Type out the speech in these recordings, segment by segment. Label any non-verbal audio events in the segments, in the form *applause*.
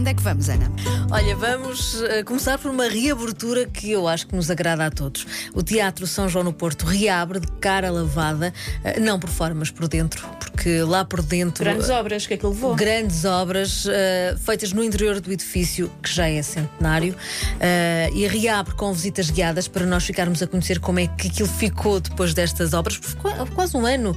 onde é que vamos, Ana? Olha, vamos uh, começar por uma reabertura que eu acho que nos agrada a todos. O Teatro São João no Porto reabre de cara lavada, uh, não por fora, mas por dentro, porque lá por dentro. Grandes obras que aquilo levou. Grandes obras uh, feitas no interior do edifício, que já é centenário, e reabre com visitas guiadas para nós ficarmos a conhecer como é que aquilo ficou depois destas obras, quase um ano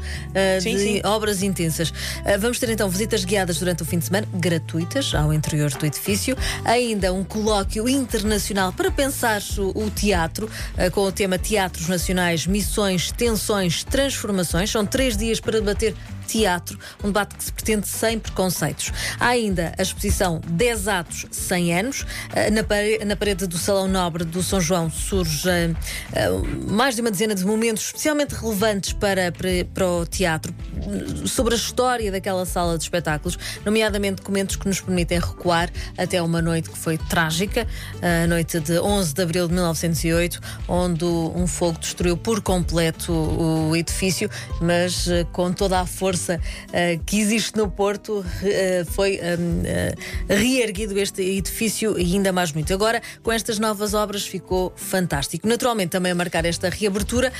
sim, de sim. obras intensas. vamos ter então visitas guiadas durante o fim de semana, gratuitas, ao interior do edifício. Ainda um colóquio internacional para pensar o, o teatro, uh, com o tema Teatros Nacionais, Missões, Tensões, Transformações. São três dias para debater teatro, um debate que se pretende sem preconceitos. Há ainda a exposição 10 atos, 100 anos. Eh, na parede, do Salão Nobre do São João surge uh, mais de uma dezena de momentos especialmente relevantes para, para, para, o teatro, sobre a história daquela sala de espetáculos, nomeadamente documentos que nos permitem recuar até uma noite que foi trágica, a noite de 11 de abril de 1908, onde um fogo destruiu por completo o edifício, mas com toda a força força uh, que existe no Porto, uh, foi um, uh, reerguido este edifício e ainda mais muito. Agora, com estas novas obras, ficou fantástico. Naturalmente, também a marcar esta reabertura,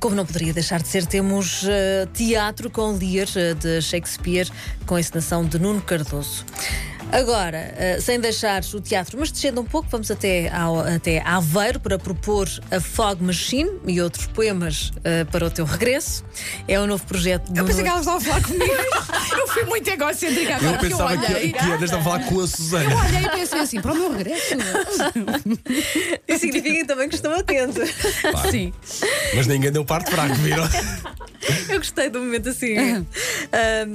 como não poderia deixar de ser, temos teatro com Lear de Shakespeare, com a encenação de Nuno Cardoso. Agora, uh, sem deixar o teatro, mas descendo um pouco, vamos até, ao, até Aveiro para propor a Fog Machine e outros poemas uh, para o teu regresso. É um novo projeto. Eu pensei que ela estava a falar comigo. *laughs* eu fui muito egocêntrica agora. Eu pensava eu olhei, que, que ia a falar com a Susana. Eu olhei e pensei assim, para o meu regresso. Isso *laughs* significa também que estou atento. Claro. Sim. Mas ninguém deu parte fraco, viram? Eu gostei do momento assim.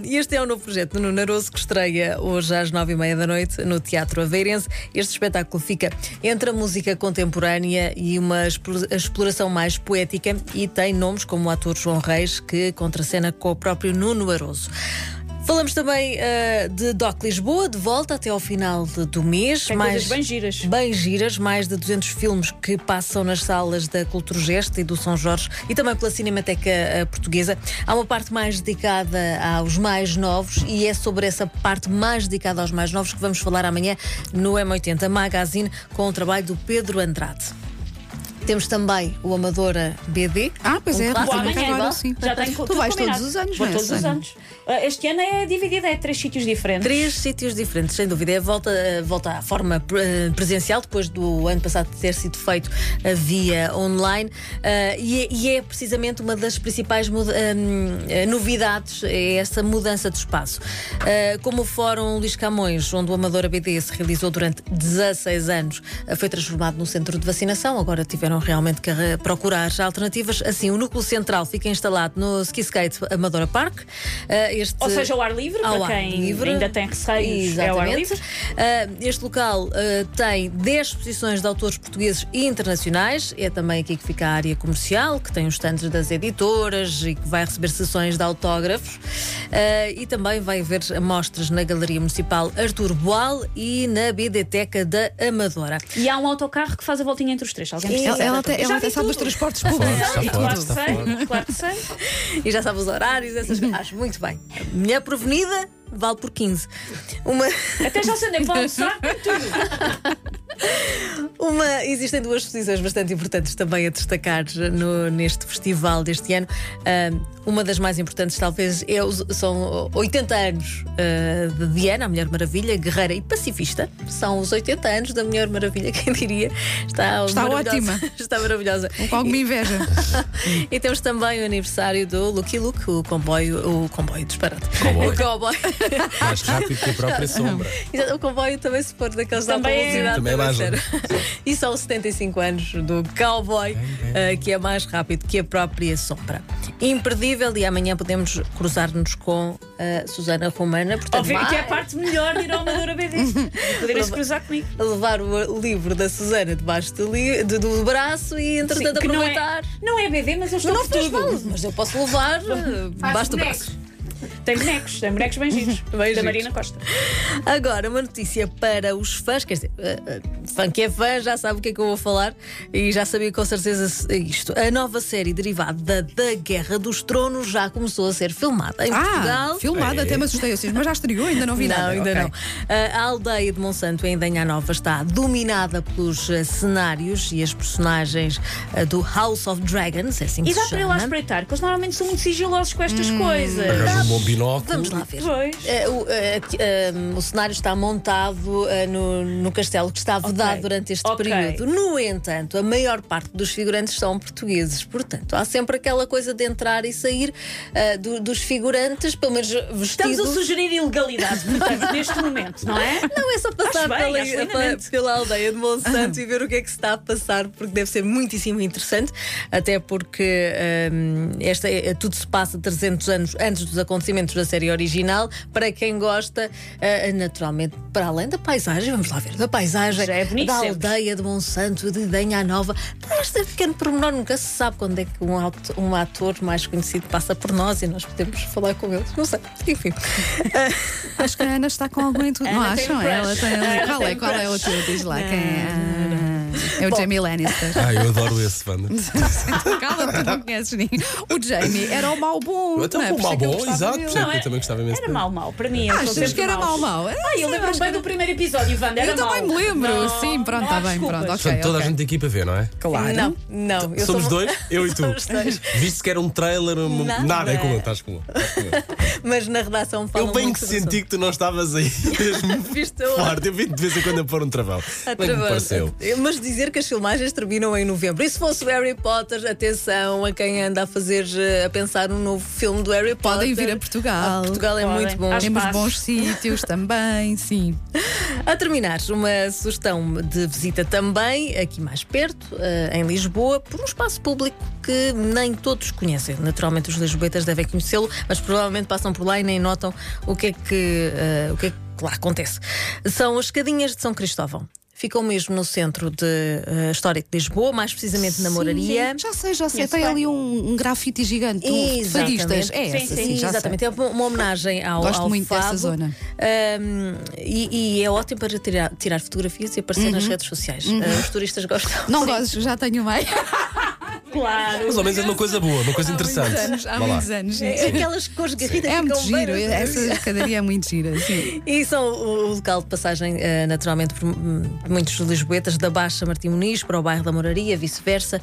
Este é um novo projeto do Nuno Naroso que estreia hoje às nove e meia da noite no Teatro Aveirense. Este espetáculo fica entre a música contemporânea e uma exploração mais poética e tem nomes como o ator João Reis que contracena com o próprio Nuno Aroso. Falamos também uh, de Doc Lisboa, de volta até ao final de, do mês. Tem mais bem giras. Bem giras, mais de 200 filmes que passam nas salas da Cultura Geste e do São Jorge e também pela Cinemateca uh, Portuguesa. Há uma parte mais dedicada aos mais novos e é sobre essa parte mais dedicada aos mais novos que vamos falar amanhã no M80 Magazine com o trabalho do Pedro Andrade. Temos também o Amadora BD. Ah, pois um é, clássico. agora sim. Já tem tu vais todos os anos, Vou todos os anos. Ah, este ano é dividido, é três sítios diferentes. Três sítios diferentes, sem dúvida. É volta, volta à forma presencial, depois do ano passado ter sido feito via online. Uh, e, é, e, é, precisamente uma das principais uh, novidades, é essa mudança de espaço. Como o Fórum Luís Camões, onde o Amadora BD se realizou durante 16 anos, foi transformado num centro de vacinação, agora tiveram realmente que procurar alternativas. Assim, o núcleo central fica instalado no Ski Skate Amadora Park. Uh, este, Ou seja, ao ar livre, ao para quem livre. ainda tem receios, é ao ar livre. Uh, este local uh, tem 10 exposições de autores portugueses e internacionais. É também aqui que fica a área comercial, que tem os stands das editoras e que vai receber sessões de autógrafos. e também vai haver amostras na Galeria Municipal Artur Boal e na Bideteca da Amadora. E há um autocarro que faz a voltinha entre os três. Alguém precisa ela, tem, ela até sabe dos transportes públicos. Claro, que sei, claro *laughs* que sei. E já sabe os horários, essas coisas. Acho muito bem. Mulher provenida vale por 15. Uma... Até já sei nem para almoçar, tudo. Uma, existem duas exposições bastante importantes também a destacar no, neste festival deste ano. Uh, uma das mais importantes, talvez, é, são 80 anos uh, de Diana, a Mulher Maravilha, guerreira e pacifista. São os 80 anos da Mulher Maravilha, *laughs* quem diria. Está, Está ótima. *laughs* Está maravilhosa. Com alguma inveja. *laughs* e temos também o aniversário do Lucky Luke, o comboio, o comboio disparado. Comboio. O comboio. Mais rápido que a própria sombra. O comboio também se for daqueles também da velocidade. É. Também é e são 75 anos do cowboy, uh, que é mais rápido que a própria sombra. Imperdível, e amanhã podemos cruzar-nos com a Susana Romana. Portanto, Óbvio que é a parte melhor de ir ao Amadora BD. *laughs* Poderem se cruzar comigo. Levar o livro da Susana debaixo do, li, do, do braço e, entretanto, Sim, aproveitar. Não é, não é BD, mas eu estou não faz mal, mas eu posso levar debaixo do braço. Tem bonecos, tem bonecos bem giros. Bem da Marina Costa. Agora, uma notícia para os fãs, quer dizer, fã que é fã já sabe o que é que eu vou falar e já sabia com certeza isto. A nova série derivada da Guerra dos Tronos já começou a ser filmada em ah, Portugal. Filmada, é. até me assustei assim, mas já estreou, ainda não vi não, nada. Ainda okay. não. A aldeia de Monsanto, em Danha Nova, está dominada pelos uh, cenários e as personagens uh, do House of Dragons, é assim que E dá para ir lá espreitar, porque eles normalmente são muito sigilosos com estas hum, coisas. um bom binóculo. Vamos lá ver. Uh, o, o, cenário está montado no, no castelo que está vedado okay. Durante este okay. período. No entanto, a maior parte dos figurantes são portugueses. Portanto, há sempre aquela coisa de entrar e sair do, dos figurantes, pelo menos vestidos. Estamos a sugerir ilegalidade, portanto, *laughs* neste momento, não é? Não, é só passar bem, pela, pela, pela, aldeia de Monsanto e ver o que é que se está a passar, porque deve ser muitíssimo interessante, até porque um, esta, é, tudo se passa 300 anos antes dos acontecimentos da série original. Para quem gosta, uh, naturalmente, para além da paisagem, vamos lá ver, da paisagem é da aldeia de Monsanto, de Denha Nova, este pequeno pormenor nunca se sabe quando é que um, auto, um ator mais conhecido passa por nós e nós podemos falar com eles. Não sei, enfim. *laughs* Acho que a Ana está com algum entusiasmo. Não acham? Ela tem ali. Qual é, qual é o teu? Diz lá quem é. É o Bom. Jamie Lannister. Ah, eu adoro esse, Wanda. *laughs* Cala-te, não conheces ninguém. O Jamie era o mau bom. Então, é? o mau bom, exato. Não, eu também gostava imenso. Era mau mau, para mim. Achas que era mau mau? Ah, eu lembro-me bem do primeiro episódio, Wanda. Era eu também me lembro. Sim, pronto, está bem, pronto. Ok. Toda a gente aqui para ver, não é? Claro. Não, não. Somos dois, eu e tu. Viste que era um trailer, nada é comum, estás com Mas na redação falam Eu bem que senti que tu não estavas aí *laughs* mesmo forte. Eu vi de vez em quando a pôr um travão. Bem me pareceu. Mas dizer que as filmagens terminam em novembro. E se fosse o Harry Potter, atenção a quem anda a fazer, eh, a pensar um novo filme do Harry Potter. Podem vir a Portugal. A Portugal é Podem. muito bom. Temos bons sítios *laughs* também, sim. A terminar, uma sugestão de visita também, aqui mais perto, eh, em Lisboa, por um espaço público que nem todos conhecem. Naturalmente, os lisboetas devem conhecê-lo, mas provavelmente passam por lá e nem notam o que é que, uh, o que, é que lá acontece. São as escadinhas de São Cristóvão ficam mesmo no centro de uh, histórico de Lisboa, mais precisamente na Moraria. Sim, já sei, já sei. Tem ali um, um grafite gigante, um fadistas. É sim, essa, sim, sim exatamente. Sei. É uma, homenagem ao Gosto ao muito Fabo. dessa zona. Um, e, e, é ótimo para tirar, tirar fotografias e aparecer uhum. nas redes sociais. Uhum. Uh, os turistas gostam. Não gosto, já tenho meio. *laughs* Claro. Mas ao menos é uma coisa boa, uma coisa há interessante. Muitos anos, há muitos anos. É, aquelas cores garridas É muito giro, essa escadaria é muito gira. Sim. E são o, local de passagem, eh, naturalmente, por muitos lisboetas da Baixa Martim Muniz para o bairro da Moraria, vice-versa.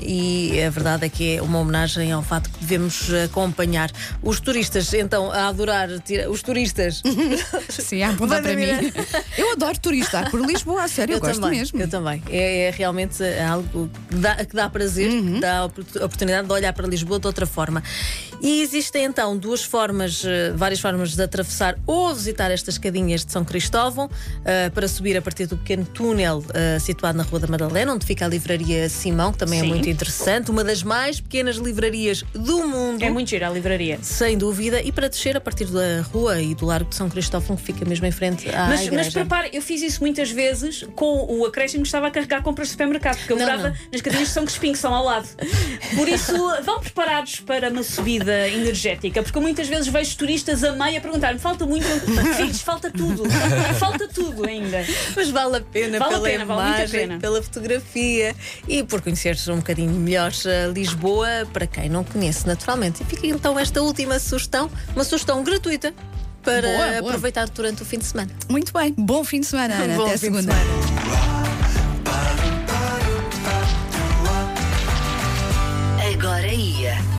E a verdade é que é uma homenagem ao fato que devemos acompanhar os turistas, então, a adorar os turistas. *laughs* Sim, a apontar para mim. *laughs* Eu adoro turistar por Lisboa, a sério, eu, eu gosto também, mesmo. Eu também. É, é realmente algo que dá, que dá prazer, uhum. dá a oportunidade de olhar para Lisboa de outra forma. E existem então duas formas, eh, várias formas de atravessar ou visitar estas escadinhas de São Cristóvão uh, para subir a partir do pequeno túnel uh, situado na Rua da Madalena, onde fica a livraria Simão, que também é Sim. é muito interessante, uma das mais pequenas livrarias do mundo. É muito gira a livraria. Sem dúvida, e para descer a partir da rua e do Largo de São Cristóvão, que fica mesmo em frente à mas, igreja. Mas prepare, eu fiz isso muitas vezes com o acréscimo que estava a carregar compras de supermercado, porque eu não, morava não. nas cadeias de São Crispim, que são ao lado. Por isso, vão preparados para uma subida energética, porque muitas vezes vejo turistas a meio a perguntar-me: falta muito, filhos, falta tudo, falta tudo ainda. Mas vale a pena vale pela a pena, imagem, vale pena. pela fotografia e por conhecer-se um bocadinho melhor Lisboa, para quem não conhece naturalmente. E fica então esta última sugestão, uma sugestão gratuita para boa, boa. aproveitar durante o fim de semana. Muito bem, bom fim de semana, Ana. Bom Até segunda.